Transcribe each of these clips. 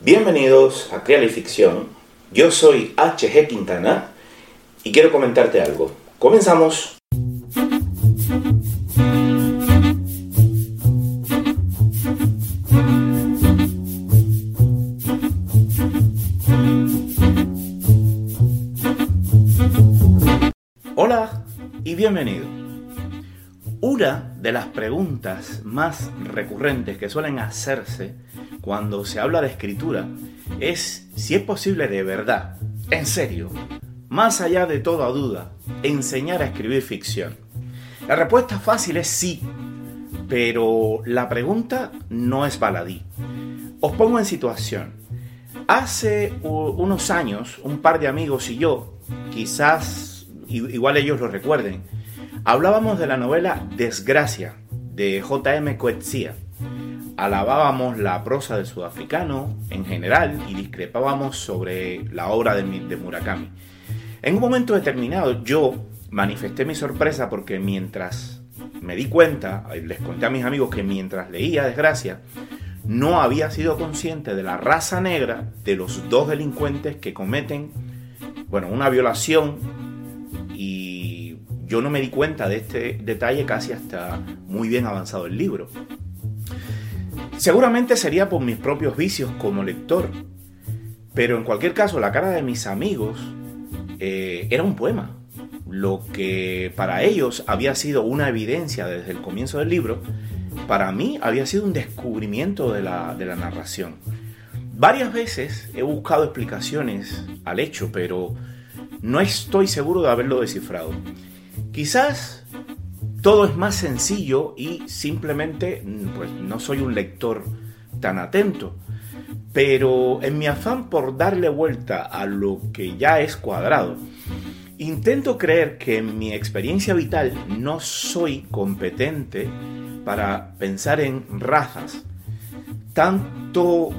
bienvenidos a Creal y Ficción. Yo soy HG Quintana y quiero comentarte algo. Comenzamos. Hola y bienvenido. Una de las preguntas más recurrentes que suelen hacerse cuando se habla de escritura es si es posible de verdad, en serio, más allá de toda duda, enseñar a escribir ficción. La respuesta fácil es sí, pero la pregunta no es baladí. Os pongo en situación. Hace unos años, un par de amigos y yo, quizás igual ellos lo recuerden, hablábamos de la novela Desgracia de J.M. Coetzee alabábamos la prosa del sudafricano en general y discrepábamos sobre la obra de, Murakami. En un momento determinado yo manifesté mi sorpresa porque mientras me di cuenta, les conté a mis amigos que mientras leía Desgracia, no había sido consciente de la raza negra de los dos delincuentes que cometen, bueno, una violación y yo no me di cuenta de este detalle casi hasta muy bien avanzado el libro. Seguramente sería por mis propios vicios como lector, pero en cualquier caso la cara de mis amigos eh, era un poema. Lo que para ellos había sido una evidencia desde el comienzo del libro, para mí había sido un descubrimiento de la, de la narración. Varias veces he buscado explicaciones al hecho, pero no estoy seguro de haberlo descifrado. Quizás todo es más sencillo y simplemente pues, no soy un lector tan atento. Pero en mi afán por darle vuelta a lo que ya es cuadrado, intento creer que en mi experiencia vital no soy competente para pensar en razas. Tanto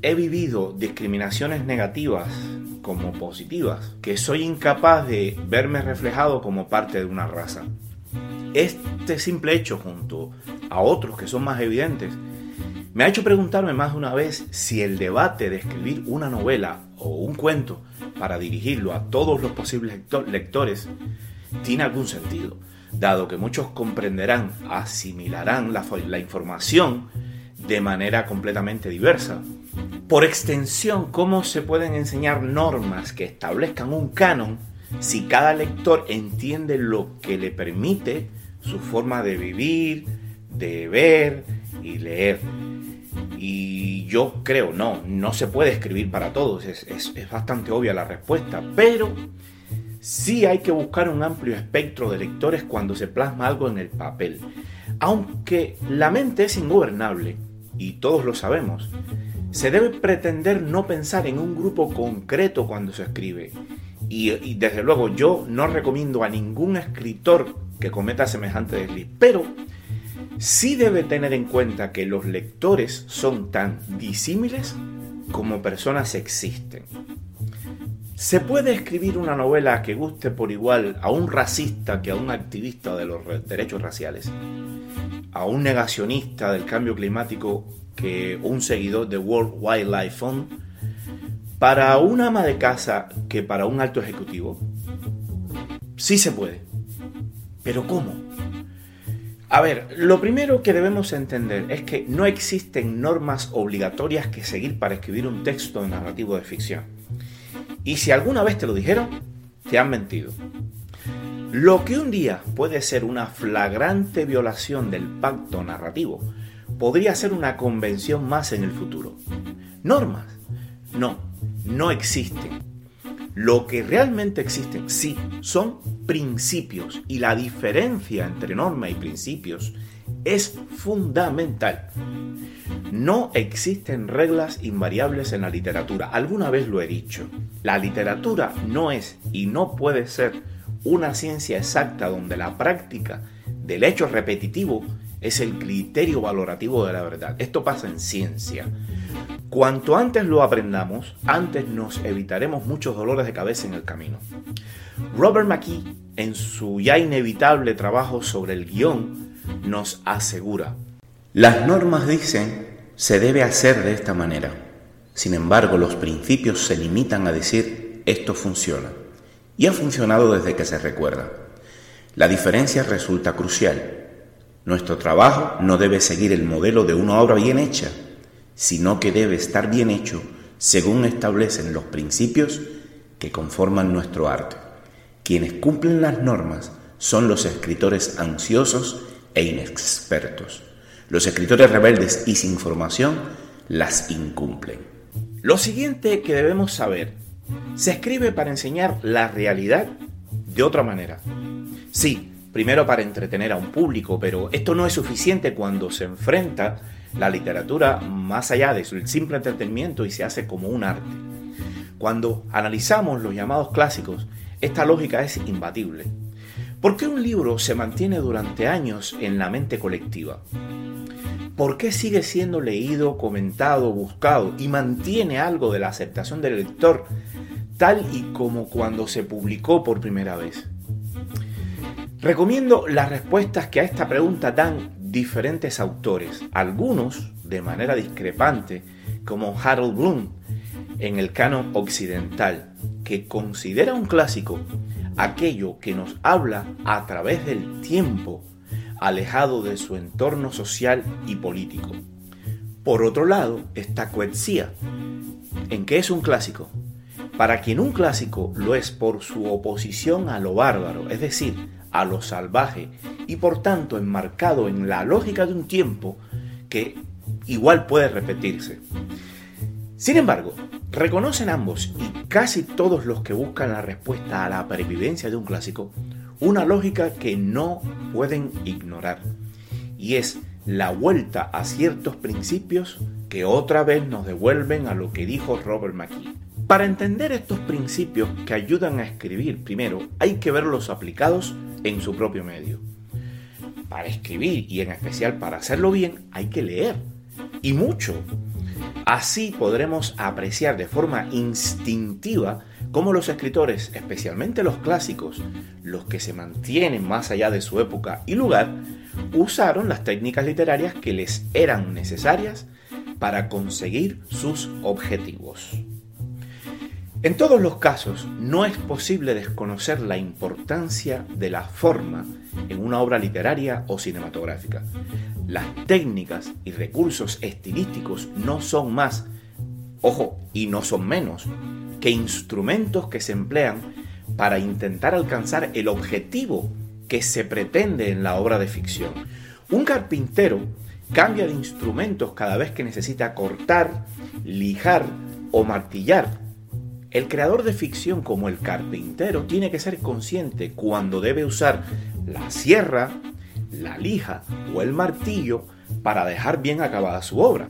he vivido discriminaciones negativas como positivas, que soy incapaz de verme reflejado como parte de una raza. Este simple hecho, junto a otros que son más evidentes, me ha hecho preguntarme más de una vez si el debate de escribir una novela o un cuento para dirigirlo a todos los posibles lectores tiene algún sentido, dado que muchos comprenderán, asimilarán la, información de manera completamente diversa. Por extensión, ¿cómo se pueden enseñar normas que establezcan un canon si cada lector entiende lo que le permite su forma de vivir, de ver y leer. Y yo creo, no, no se puede escribir para todos, es, bastante obvia la respuesta, pero sí hay que buscar un amplio espectro de lectores cuando se plasma algo en el papel. Aunque la mente es ingobernable, y todos lo sabemos, se debe pretender no pensar en un grupo concreto cuando se escribe. Y, y desde luego yo no recomiendo a ningún escritor que cometa semejante desliz. Pero sí debe tener en cuenta que los lectores son tan disímiles como personas existen. ¿Se puede escribir una novela que guste por igual a un racista que a un activista de los derechos raciales? ¿A un negacionista del cambio climático que un seguidor de World Wildlife Fund? ¿Para una ama de casa que para un alto ejecutivo? Sí se puede. ¿Pero cómo? A ver, lo primero que debemos entender es que no existen normas obligatorias que seguir para escribir un texto narrativo de ficción. Y si alguna vez te lo dijeron, te han mentido. Lo que un día puede ser una flagrante violación del pacto narrativo, podría ser una convención más en el futuro. Normas. No, no existen. Lo que realmente existen, sí, son principios y la diferencia entre norma y principios es fundamental. No existen reglas invariables en la literatura. Alguna vez lo he dicho. La literatura no es y no puede ser una ciencia exacta donde la práctica del hecho repetitivo es el criterio valorativo de la verdad. Esto pasa en ciencia. Cuanto antes lo aprendamos, antes nos evitaremos muchos dolores de cabeza en el camino. Robert McKee, en su ya inevitable trabajo sobre el guion, nos asegura, las normas dicen se debe hacer de esta manera. Sin embargo, los principios se limitan a decir esto funciona. Y ha funcionado desde que se recuerda. La diferencia resulta crucial. Nuestro trabajo no debe seguir el modelo de una obra bien hecha, sino que debe estar bien hecho según establecen los principios que conforman nuestro arte. Quienes cumplen las normas son los escritores ansiosos e inexpertos. Los escritores rebeldes y sin formación las incumplen. Lo siguiente que debemos saber, se escribe para enseñar la realidad de otra manera. Sí, primero para entretener a un público, pero esto no es suficiente cuando se enfrenta la literatura más allá de su simple entretenimiento y se hace como un arte. Cuando analizamos los llamados clásicos, esta lógica es imbatible. ¿Por qué un libro se mantiene durante años en la mente colectiva? ¿Por qué sigue siendo leído, comentado, buscado y mantiene algo de la aceptación del lector tal y como cuando se publicó por primera vez? Recomiendo las respuestas que a esta pregunta dan diferentes autores, algunos de manera discrepante, como Harold Bloom en el canon occidental, que considera un clásico aquello que nos habla a través del tiempo, alejado de su entorno social y político. Por otro lado está Coetzee, en que es un clásico. Para quien un clásico lo es por su oposición a lo bárbaro, es decir, a lo salvaje y por tanto enmarcado en la lógica de un tiempo que igual puede repetirse. Sin embargo, reconocen ambos y casi todos los que buscan la respuesta a la pervivencia de un clásico una lógica que no pueden ignorar y es la vuelta a ciertos principios que otra vez nos devuelven a lo que dijo Robert McKee. Para entender estos principios que ayudan a escribir, primero hay que verlos aplicados en su propio medio. Para escribir y en especial para hacerlo bien hay que leer y mucho. Así podremos apreciar de forma instintiva cómo los escritores, especialmente los clásicos, los que se mantienen más allá de su época y lugar, usaron las técnicas literarias que les eran necesarias para conseguir sus objetivos. En todos los casos, no es posible desconocer la importancia de la forma en una obra literaria o cinematográfica. Las técnicas y recursos estilísticos no son más, ojo, y no son menos, que instrumentos que se emplean para intentar alcanzar el objetivo que se pretende en la obra de ficción. Un carpintero cambia de instrumentos cada vez que necesita cortar, lijar o martillar el creador de ficción como el carpintero tiene que ser consciente cuando debe usar la sierra, la lija o el martillo para dejar bien acabada su obra.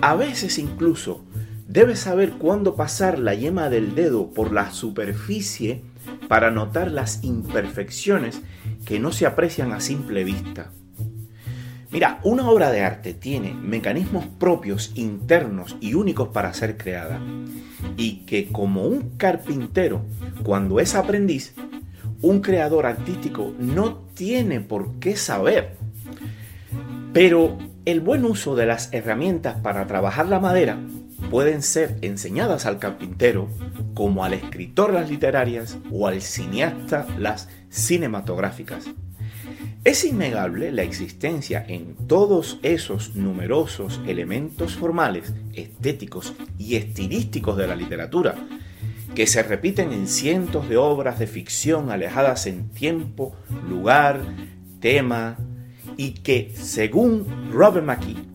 A veces incluso debe saber cuándo pasar la yema del dedo por la superficie para notar las imperfecciones que no se aprecian a simple vista. Mira, una obra de arte tiene mecanismos propios, internos y únicos para ser creada. Y que como un carpintero, cuando es aprendiz, un creador artístico no tiene por qué saber. Pero el buen uso de las herramientas para trabajar la madera pueden ser enseñadas al carpintero como al escritor las literarias o al cineasta las cinematográficas. Es innegable la existencia en todos esos numerosos elementos formales, estéticos y estilísticos de la literatura, que se repiten en cientos de obras de ficción alejadas en tiempo, lugar, tema, y que, según Robert McKee,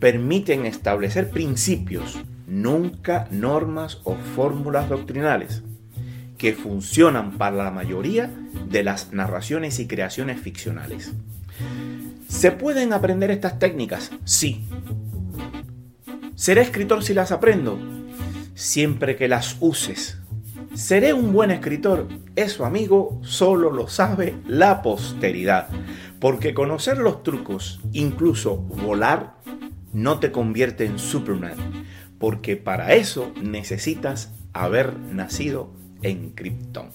permiten establecer principios, nunca normas o fórmulas doctrinales que funcionan para la mayoría de las narraciones y creaciones ficcionales. ¿Se pueden aprender estas técnicas? Sí. ¿Seré escritor si las aprendo? Siempre que las uses. ¿Seré un buen escritor? Eso, amigo, solo lo sabe la posteridad. Porque conocer los trucos, incluso volar, no te convierte en Superman. Porque para eso necesitas haber nacido en Krypton.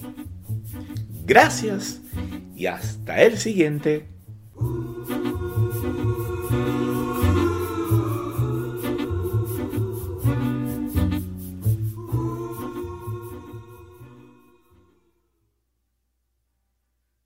Gracias y hasta el siguiente